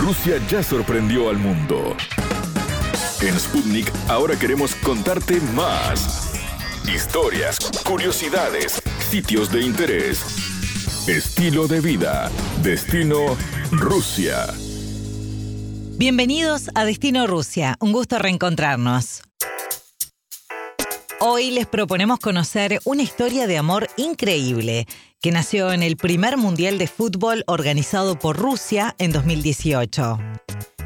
Rusia ya sorprendió al mundo. En Sputnik ahora queremos contarte más. Historias, curiosidades, sitios de interés, estilo de vida, destino Rusia. Bienvenidos a Destino Rusia, un gusto reencontrarnos. Hoy les proponemos conocer una historia de amor increíble que nació en el primer Mundial de Fútbol organizado por Rusia en 2018.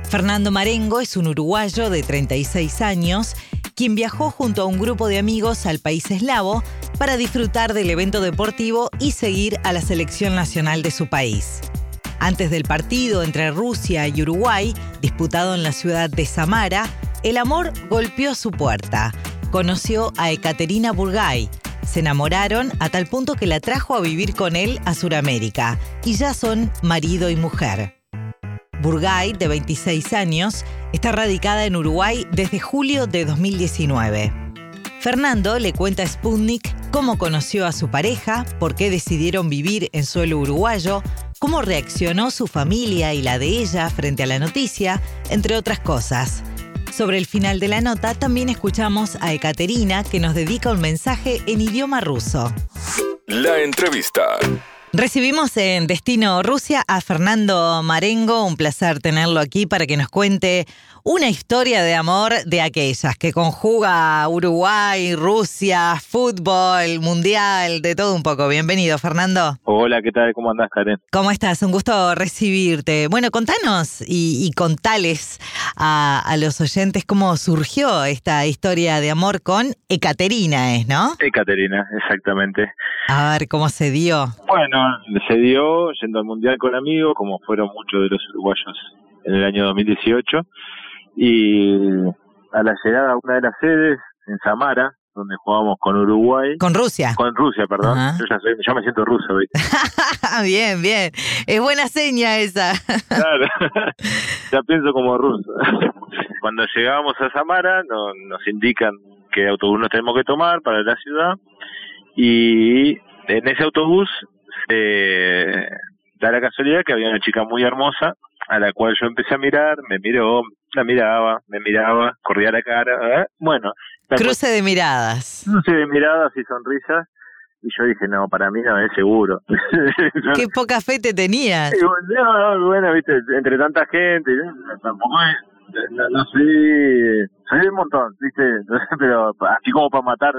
Fernando Marengo es un uruguayo de 36 años quien viajó junto a un grupo de amigos al país eslavo para disfrutar del evento deportivo y seguir a la selección nacional de su país. Antes del partido entre Rusia y Uruguay, disputado en la ciudad de Samara, el amor golpeó su puerta conoció a Ekaterina Burgay. Se enamoraron a tal punto que la trajo a vivir con él a Sudamérica y ya son marido y mujer. Burgay, de 26 años, está radicada en Uruguay desde julio de 2019. Fernando le cuenta a Sputnik cómo conoció a su pareja, por qué decidieron vivir en suelo uruguayo, cómo reaccionó su familia y la de ella frente a la noticia, entre otras cosas. Sobre el final de la nota también escuchamos a Ekaterina que nos dedica un mensaje en idioma ruso. La entrevista. Recibimos en Destino Rusia a Fernando Marengo, un placer tenerlo aquí para que nos cuente una historia de amor de aquellas que conjuga Uruguay, Rusia, fútbol, mundial, de todo un poco. Bienvenido, Fernando. Hola, ¿qué tal? ¿Cómo andás, Karen? ¿Cómo estás? Un gusto recibirte. Bueno, contanos y, contales a, a, los oyentes cómo surgió esta historia de amor con Ekaterina, ¿es, no? Ekaterina, exactamente. A ver, ¿cómo se dio? Bueno, se dio yendo al Mundial con amigos, como fueron muchos de los uruguayos en el año 2018 y a la llegada a una de las sedes en Samara, donde jugamos con Uruguay. ¿Con Rusia? Con Rusia, perdón. Yo ya, soy, me siento ruso, bien, bien. Es buena seña esa. claro, ya pienso como ruso. Cuando llegamos a Samara nos indican qué autobús nos tenemos que tomar para la ciudad y en ese autobús se da la casualidad que había una chica muy hermosa a la cual yo empecé a mirar, me miró, la miraba, me miraba, corría la cara, ¿eh? bueno. Cruce de miradas. Cruce de miradas y sonrisas. Y yo dije, no, para mí no es seguro. Qué poca fe te tenías. no, bueno, viste, entre tanta gente, tampoco es, no, no sé, soy un montón, viste, pero así como para matar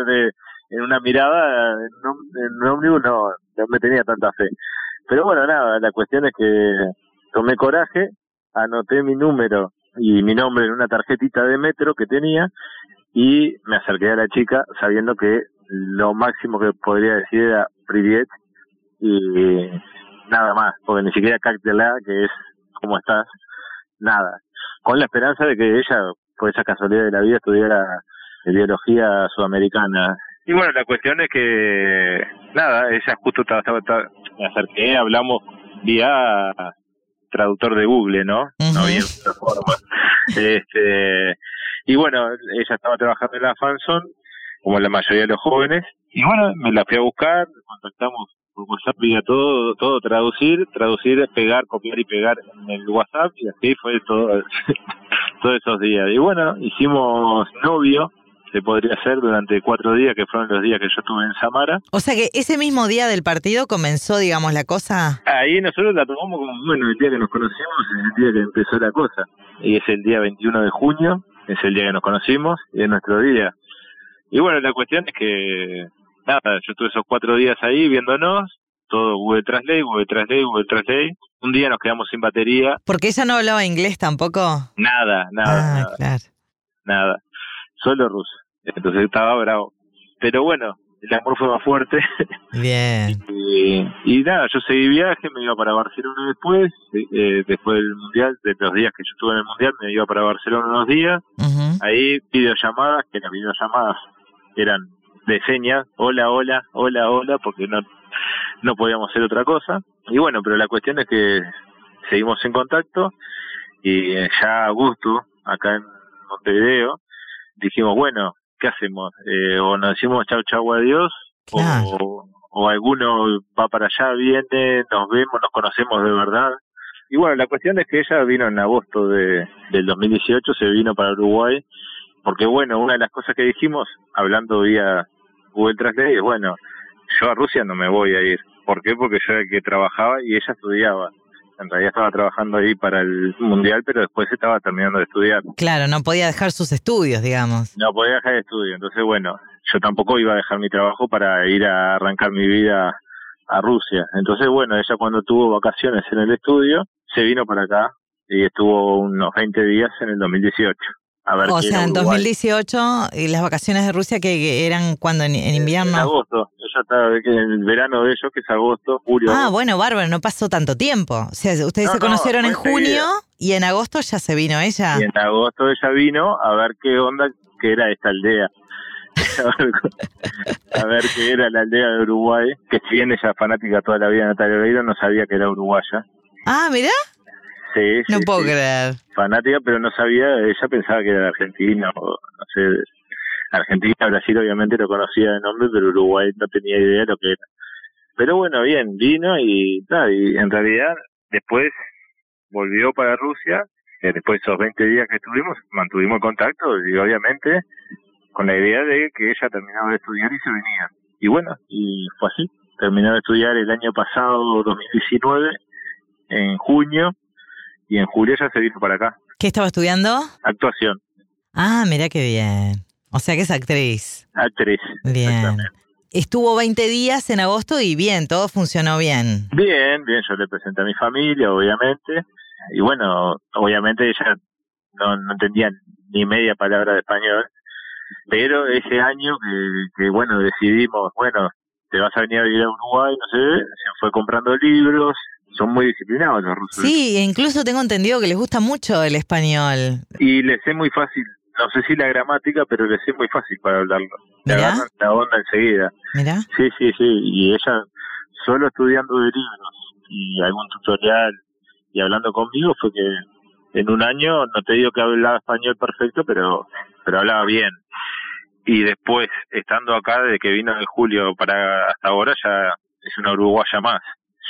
en una mirada, en un, en ómnibus no, no me tenía tanta fe. Pero bueno, nada, la cuestión es que tomé coraje, anoté mi número y mi nombre en una tarjetita de metro que tenía y me acerqué a la chica sabiendo que lo máximo que podría decir era Privet y nada más, porque ni siquiera Cactela, que es ¿cómo estás? Nada. Con la esperanza de que ella, por esa casualidad de la vida, estudiara biología sudamericana. Y bueno, la cuestión es que, nada, ella justo estaba, estaba, me acerqué, hablamos vía traductor de Google, ¿no? No había otra forma. Este, y bueno, ella estaba trabajando en la Fanson, como la mayoría de los jóvenes, y bueno, me la fui a buscar, contactamos por WhatsApp vía todo, todo traducir, traducir, pegar, copiar y pegar en el WhatsApp, y así fue todo, todos esos días. Y bueno, hicimos novio, se podría hacer durante cuatro días, que fueron los días que yo estuve en Samara. O sea que ese mismo día del partido comenzó, digamos, la cosa. Ahí nosotros la tomamos como, bueno, el día que nos conocimos es el día que empezó la cosa. Y es el día 21 de junio, es el día que nos conocimos, y es nuestro día. Y bueno, la cuestión es que, nada, yo estuve esos cuatro días ahí viéndonos, todo Google Translate, Google Translate, Google Translate. Un día nos quedamos sin batería. ¿Porque ella no hablaba inglés tampoco? Nada, nada. Ah, nada, claro. Nada, solo ruso. Entonces estaba bravo. Pero bueno, el amor fue más fuerte. Bien. y, nada, yo seguí viaje, me iba para Barcelona después, eh, después del Mundial, de los días que yo estuve en el Mundial, me iba para Barcelona unos días. Ahí videollamadas, que las videollamadas eran de señas, hola, hola, hola, hola, porque no, no podíamos hacer otra cosa. Y bueno, pero la cuestión es que seguimos en contacto y ya a gusto, acá en Montevideo, dijimos, bueno, ¿qué hacemos? Eh, o nos decimos chau, chau, adiós, o, o alguno va para allá, viene, nos vemos, nos conocemos de verdad, Y bueno, la cuestión es que ella vino en agosto de, del 2018, se vino para Uruguay, porque bueno, una de las cosas que dijimos, hablando vía Google Translate, es bueno, yo a Rusia no me voy a ir. ¿Por qué? Porque yo era el que trabajaba y ella estudiaba. En realidad estaba trabajando ahí para el mundial, pero después estaba terminando de estudiar. Claro, no podía dejar sus estudios, digamos. No podía dejar de estudio. Entonces, bueno, yo tampoco iba a dejar mi trabajo para ir a arrancar mi vida a Rusia. Entonces, bueno, ella cuando tuvo vacaciones en el estudio, se vino para acá y estuvo unos 20 días en el 2018. A ver o sea, en Uruguay. 2018, y las vacaciones de Rusia que, eran cuando en, en En invierno. agosto. Ella estaba que en el verano de ellos, que es agosto, julio. Ah, agosto. bueno, bárbaro, no pasó tanto tiempo. O sea, ustedes No, se no, conocieron en junio y en agosto ya se vino ella. Y en agosto ella vino a ver qué onda que era esta aldea. a ver qué era la aldea de Uruguay, que si bien ella es fanática toda la vida de Natalia Oreiro, no sabía que era uruguaya. Ah, mirá, Sí, no sí, puedo sí. creer. fanática, pero no sabía, ella pensaba que era de Argentina, o no sé, Argentina, Brasil obviamente lo conocía de nombre, pero Uruguay no tenía idea de lo que era. Pero bueno, bien, vino y, nada, y en realidad después volvió para Rusia, eh, después de esos 20 días que estuvimos, mantuvimos contacto y obviamente con la idea de que ella terminaba de estudiar y se venía. Y bueno, y fue así. Terminó de estudiar el año pasado, 2019, en junio, y en julio ya se vino para acá. ¿Qué estaba estudiando? Actuación, Ah, mirá qué bien. O sea que es actriz. actriz. Bien. Estuvo 20 días en agosto y bien, todo funcionó bien. Bien, bien, yo le presenté a mi familia, obviamente. Y bueno, obviamente ella no, no entendía ni media palabra de español. Pero ese año que, que, bueno, decidimos, bueno, te vas a venir a vivir a Uruguay, no sé, se fue comprando libros. Son muy disciplinados los rusos. Sí, incluso tengo entendido que les gusta mucho el español. Y les es muy fácil, no sé si la gramática, pero les es muy fácil para hablarlo. Le agarran la onda enseguida. Mirá. Sí, sí, sí. Y ella, solo estudiando de libros y algún tutorial y hablando conmigo, fue que en un año, no te digo que hablaba español perfecto, pero, pero hablaba bien. Y después, estando acá, desde que vino en julio para hasta ahora, ya es una uruguaya más.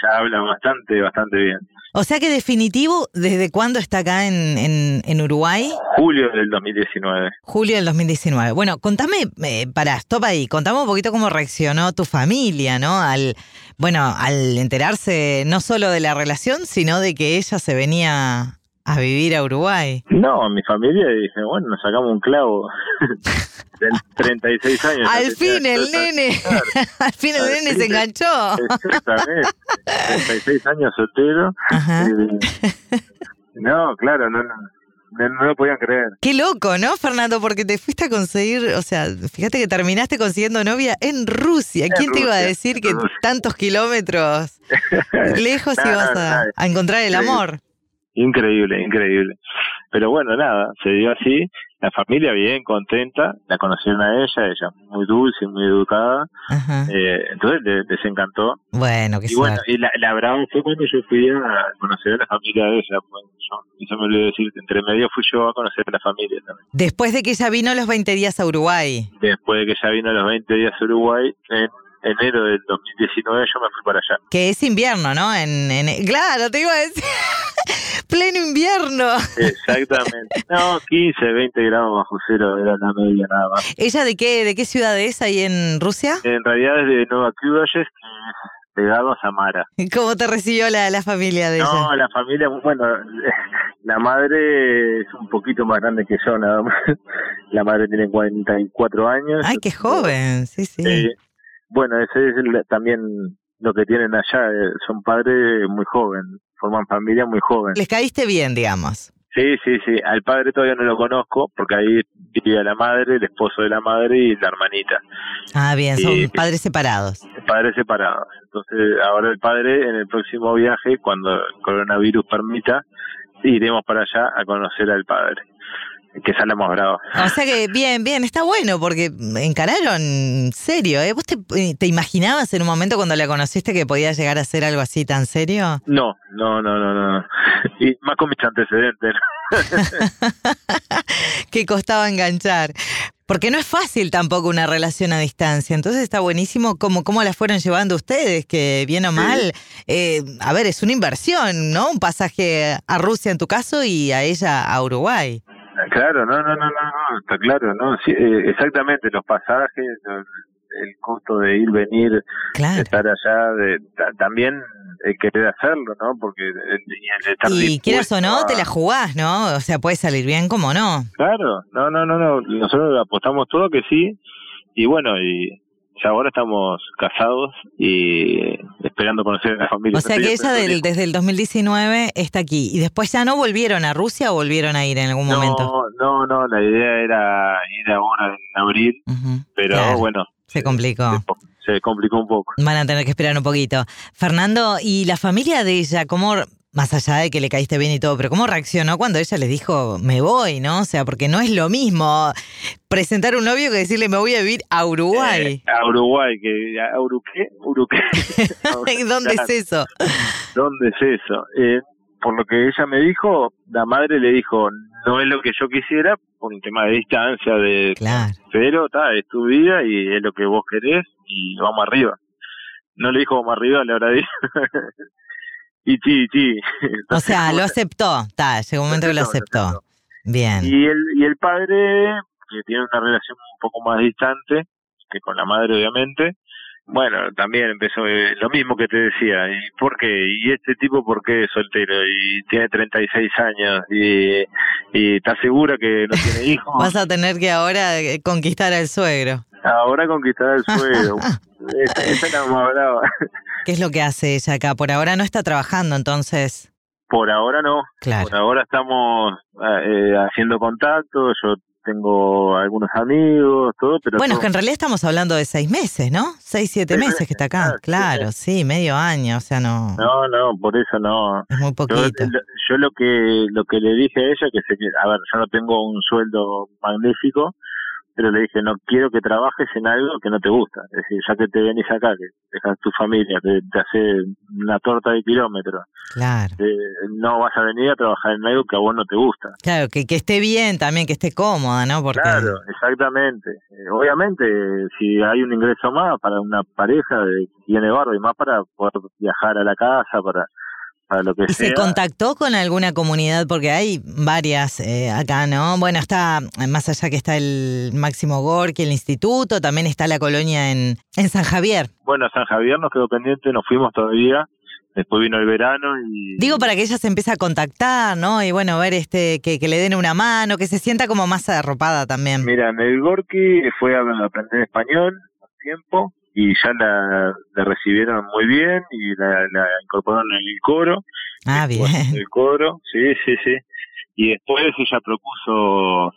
Ya habla bastante, bastante bien. O sea que definitivo, ¿desde cuándo está acá en, en, en Uruguay? Julio del 2019. Julio del 2019. Bueno, contame, eh, para, stop ahí, contame un poquito cómo reaccionó tu familia, ¿no? Al, bueno, al enterarse no solo de la relación, sino de que ella se venía a vivir a Uruguay. No, mi familia dije, bueno, nos sacamos un clavo. de 36 años. Al fin el nene, al fin el Al nene fin se enganchó. Exactamente. 36 años soltero. Eh, no, claro, no, no, no, no lo podían creer. Qué loco, ¿no, Fernando? Porque te fuiste a conseguir, o sea, fíjate que terminaste consiguiendo novia en Rusia. ¿Quién te iba a decir que Rusia. tantos kilómetros lejos No, ibas no, a, encontrar el Sí. amor? Increíble, increíble. Pero bueno, nada, se dio así. La familia bien, contenta. La conocieron a ella, ella muy dulce, muy educada. Eh, entonces les, les encantó. Bueno, qué Y bueno, suerte. y la, la brava fue cuando yo fui a conocer a la familia de ella. Pues, yo, eso me olvidé decir, entre medio fui yo a conocer a la familia también. Después de que ella vino los 20 días a Uruguay. Después de que ya vino los 20 días a Uruguay, en enero del 2019 yo me fui para allá. Que es invierno, ¿no? En, en- claro, te iba a decir. Pleno invierno. Exactamente. No, 15, 20 grados bajo cero era la media nada más. ¿Ella de qué, de qué ciudad es ahí en Rusia? En realidad es de Nueva Kudajes, que es pegado a Samara. ¿Cómo te recibió la, la familia de ella? No, la familia, bueno, la madre es un poquito más grande que yo nada más. La madre tiene 44 años. Ay, qué joven, sí, sí. Eh, bueno, ese es el- también lo que tienen allá, eh, son padres muy jóvenes, forman familia muy joven. Les caíste bien, digamos. Sí, sí, sí, al padre todavía no lo conozco, porque ahí vivía la madre, el esposo de la madre y la hermanita, Ah, bien, son padres separados. padres separados. Entonces, ahora el padre, en el próximo viaje, cuando el coronavirus permita, iremos para allá a conocer al padre, que sale más bravo. O sea que bien, bien, está bueno porque encararon serio, ¿eh? ¿Vos te, te imaginabas en un momento cuando la conociste que podía llegar a ser algo así tan serio? No, no, no, no, no. Y más con mis antecedentes. que costaba enganchar. Porque no es fácil tampoco una relación a distancia. Entonces está buenísimo cómo, cómo la fueron llevando ustedes, que bien o mal, eh, a ver, es una inversión, ¿no? Un pasaje a Rusia en tu caso y a ella a Uruguay. Claro, no, no, no, no, no, está claro, ¿no? Sí, eh, exactamente, los pasajes, el costo de ir, venir, Claro. estar allá, de, ta- también eh, querer hacerlo, ¿no? Porque el, el estar Y quieras o no, te la jugás, ¿no? O sea, puede salir bien como no. Claro, no, no, no, no, nosotros apostamos todo que sí, y bueno, y ya ahora estamos casados y esperando conocer a la familia. O sea que ella del- desde el 2019 está aquí. ¿Y después ya no volvieron a Rusia o volvieron a ir en algún momento? No, no, no, la idea era ir ahora en abril, pero claro, bueno, se complicó. se, se complicó un poco. Van a tener que esperar un poquito. Fernando, ¿y la familia de ella, cómo, más allá de que le caíste bien y todo, pero cómo reaccionó cuando ella les dijo, me voy, ¿no? O sea, porque no es lo mismo presentar un novio que decirle, me voy a vivir a Uruguay. Eh, a Uruguay, que a Uruqué, Uruqué. ¿Dónde es eso? ¿Dónde es eso? Eh, por lo que ella me dijo, la madre le dijo, no es lo que yo quisiera, por un tema de distancia, de Claro. pero ta, es tu vida y es lo que vos querés y vamos arriba. No le dijo vamos arriba, le habrá dicho. y sí, sí. O sea, lo aceptó. Está, llegó un momento que lo aceptó. Bien. Y el, y el padre, que tiene una relación un poco más distante, que con la madre obviamente, bueno, también empezó eh, lo mismo que te decía, ¿y por qué? ¿Y este tipo por qué es soltero? Y tiene 36 años, y, y está segura que no tiene hijos. Vas a tener que ahora eh, conquistar al suegro. Ahora conquistar el suelo. esa, esa es la más brava. ¿Qué es lo que hace ella acá? Por ahora no está trabajando, entonces. Por ahora no. Claro. Por ahora estamos eh, haciendo contacto. Yo tengo algunos amigos, todo, pero Bueno, es que en realidad estamos hablando de seis meses, ¿no? Seis, siete meses que está acá. claro, sí, medio año, o sea, no, no, no, por eso no. es muy poquito. yo lo que lo que le dije a ella que que a ver yo no tengo un sueldo magnífico pero le dije no quiero que trabajes en algo que no te gusta es decir ya que te venís acá que dejas tu familia que te hace una torta de kilómetros Claro. eh, no vas a venir a trabajar en algo que a vos no te gusta Claro, que, que esté bien también, que esté cómoda, ¿no? Porque Claro, exactamente. Eh, obviamente, si hay un ingreso más para una pareja, eh, tiene barro y más para poder viajar a la casa, para, para lo que ¿Y sea. se contactó con alguna comunidad? Porque hay varias eh, acá, ¿no? Bueno, está, más allá que está el Máximo Gorki, el instituto, también está la colonia en, en San Javier. Bueno, San Javier nos quedó pendiente, nos fuimos todavía. Después vino el verano y. Digo para que ella se empiece a contactar, ¿no? Y bueno, ver este que, que le den una mano, que se sienta como más arropada también. Mira, en el Gorki fue a aprender español un tiempo y ya la, la recibieron muy bien y la, la incorporaron en el coro. Ah, bien. El coro, sí, sí, sí. Y después ella propuso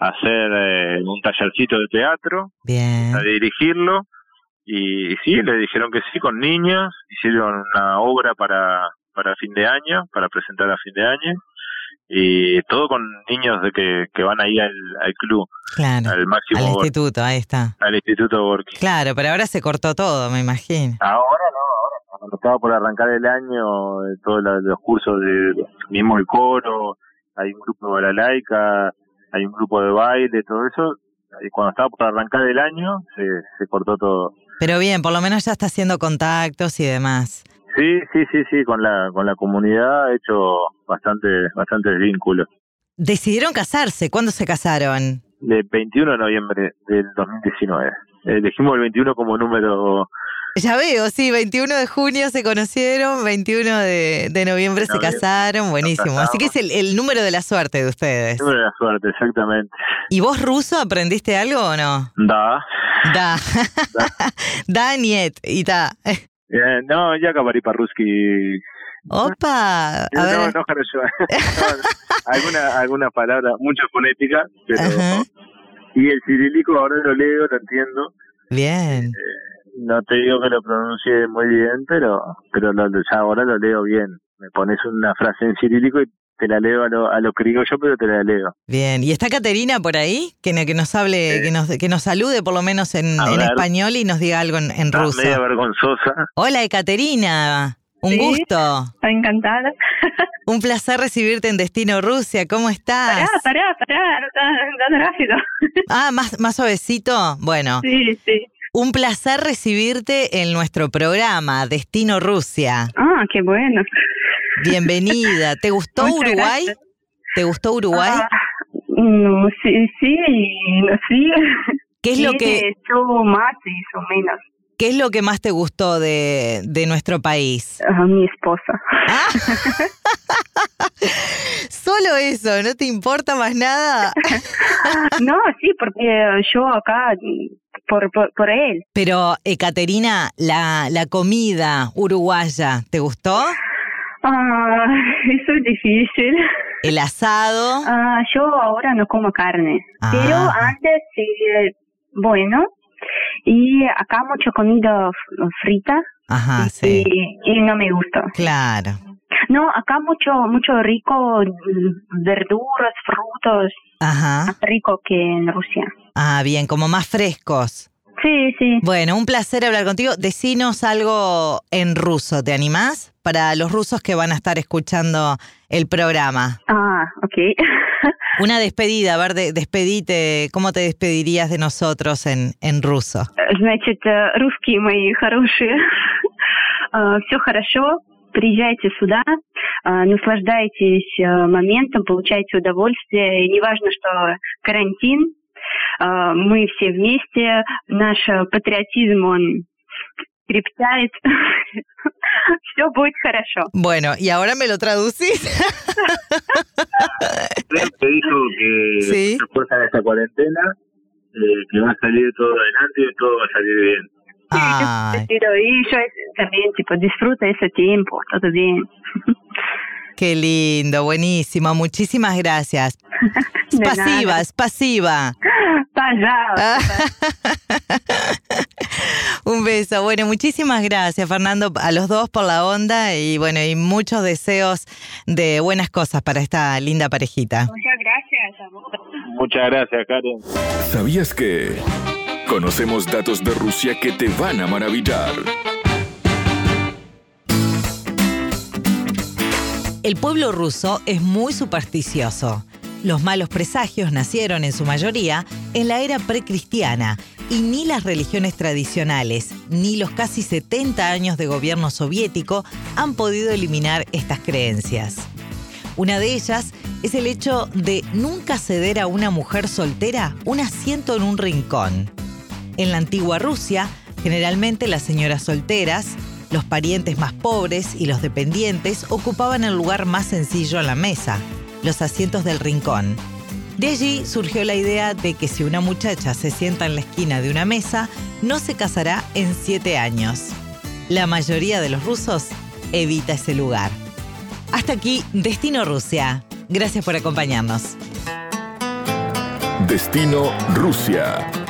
hacer eh, un tallercito de teatro, Bien. a dirigirlo. Y, sí, le dijeron que sí con niños. Hicieron una obra para, para fin de año, para presentar a fin de año. Y todo con niños de que, que van ahí al, al club, Claro. al Al máximo, Gorki, instituto, ahí está. al Instituto Gorki. Claro, pero ahora se cortó todo, me imagino. Ahora no, ahora cuando estaba por arrancar el año, eh, todos la- los cursos de mismo el coro, hay un grupo de balalaika, hay un grupo de baile, todo eso. Y cuando estaba por arrancar el año, se, se cortó todo. Pero bien, por lo menos ya está haciendo contactos y demás. Sí, sí, sí, sí, con la con la comunidad he hecho bastante bastantes vínculos. Decidieron casarse. ¿Cuándo se casaron? El 21 de noviembre del 2019. Eh, Elegimos el 21 como número Ya veo, sí, 21 de junio se conocieron, 21 de, de noviembre se casaron, buenísimo. Así que es el, el número de la suerte de ustedes. número de la suerte, exactamente. ¿Y vos ruso aprendiste algo o no? Da. Da. Da niet. Y. Eh, no, ya acabaré para Ruski Opa. A no, ver. no, no, alguna, alguna palabra, mucha fonética, pero Ajá. y el cirílico ahora lo leo, lo entiendo. Bien. No te digo que lo pronuncie muy bien, pero pero lo, ya ahora lo leo bien. Me pones una frase en cirílico y te la leo a lo, a lo criollo, pero te la leo. Bien. ¿Y está Caterina por ahí? Que, no- que nos hable, que nos, que nos salude por lo menos en, español y nos diga algo en, en Está ruso. media vergonzosa. Hola, Caterina. Un Sí. gusto. Encantada. Un placer recibirte en Destino Rusia. ¿Cómo estás? Pará, pará, pará, no tan, tan rápido. Ah, más, más suavecito. Bueno, Sí, sí. un placer recibirte en nuestro programa Destino Rusia. Ah, qué bueno. Bienvenida. ¿Te gustó Muchas Uruguay? gracias. ¿Te gustó Uruguay? Ah, no, sí, sí, sí. ¿Qué es lo que más y menos. qué es lo que más te gustó de, de nuestro país? Ah, mi esposa. Ah. Solo eso, ¿no te importa más nada? No, sí, porque yo acá, por, por, por él. Pero, Ekaterina, la, la comida uruguaya, ¿te gustó? Ah, eso es difícil. El asado. Ah, yo ahora no como carne, Ah. pero antes sí, eh, bueno. Y acá mucha comida frita Ajá, sí. y, y no me gusta. Claro. No, acá mucho mucho rico mm, verduras, frutos, Ajá. más rico que en Rusia. Ah, bien, como más frescos. Sí, sí. Bueno, un placer hablar contigo. Decinos algo en ruso, ¿te animás? Para los rusos que van a estar escuchando el programa. Ah, ok. Una despedida, a ver, de- despedite, ¿cómo te despedirías de nosotros en, en ruso? Значит, э, русские мои хорошие, все хорошо, приезжайте сюда, э, наслаждайтесь э, моментом, получайте удовольствие. И неважно, что карантин, э, мы все вместе, наш э, патриотизм, он крепчает, все будет хорошо. Bueno, y ahora me lo traducís. Creo que dijo que Sí. se fuerza de esta cuarentena, eh, que va a salir todo adelante y todo va a salir bien. Ay, Pero y yo también, tipo, disfruta ese tiempo, todo bien. Qué lindo, buenísimo, muchísimas gracias. Es pasiva, es pasiva. Ah. Un beso. Bueno, muchísimas gracias, Fernando, a los dos por la onda y bueno, y muchos deseos de buenas cosas para esta linda parejita. Muchas gracias, amor. Muchas gracias, Karen. ¿Sabías que conocemos datos de Rusia que te van a maravillar? El pueblo ruso es muy supersticioso. Los malos presagios nacieron en su mayoría en la era precristiana y ni las religiones tradicionales ni los casi 70 años de gobierno soviético han podido eliminar estas creencias. Una de ellas es el hecho de nunca ceder a una mujer soltera un asiento en un rincón. En la antigua Rusia, generalmente las señoras solteras, los parientes más pobres y los dependientes ocupaban el lugar más sencillo en la mesa, los asientos del rincón. De allí surgió la idea de que si una muchacha se sienta en la esquina de una mesa, no se casará en siete años. La mayoría de los rusos evita ese lugar. Hasta aquí, Destino Rusia. Gracias por acompañarnos. Destino Rusia.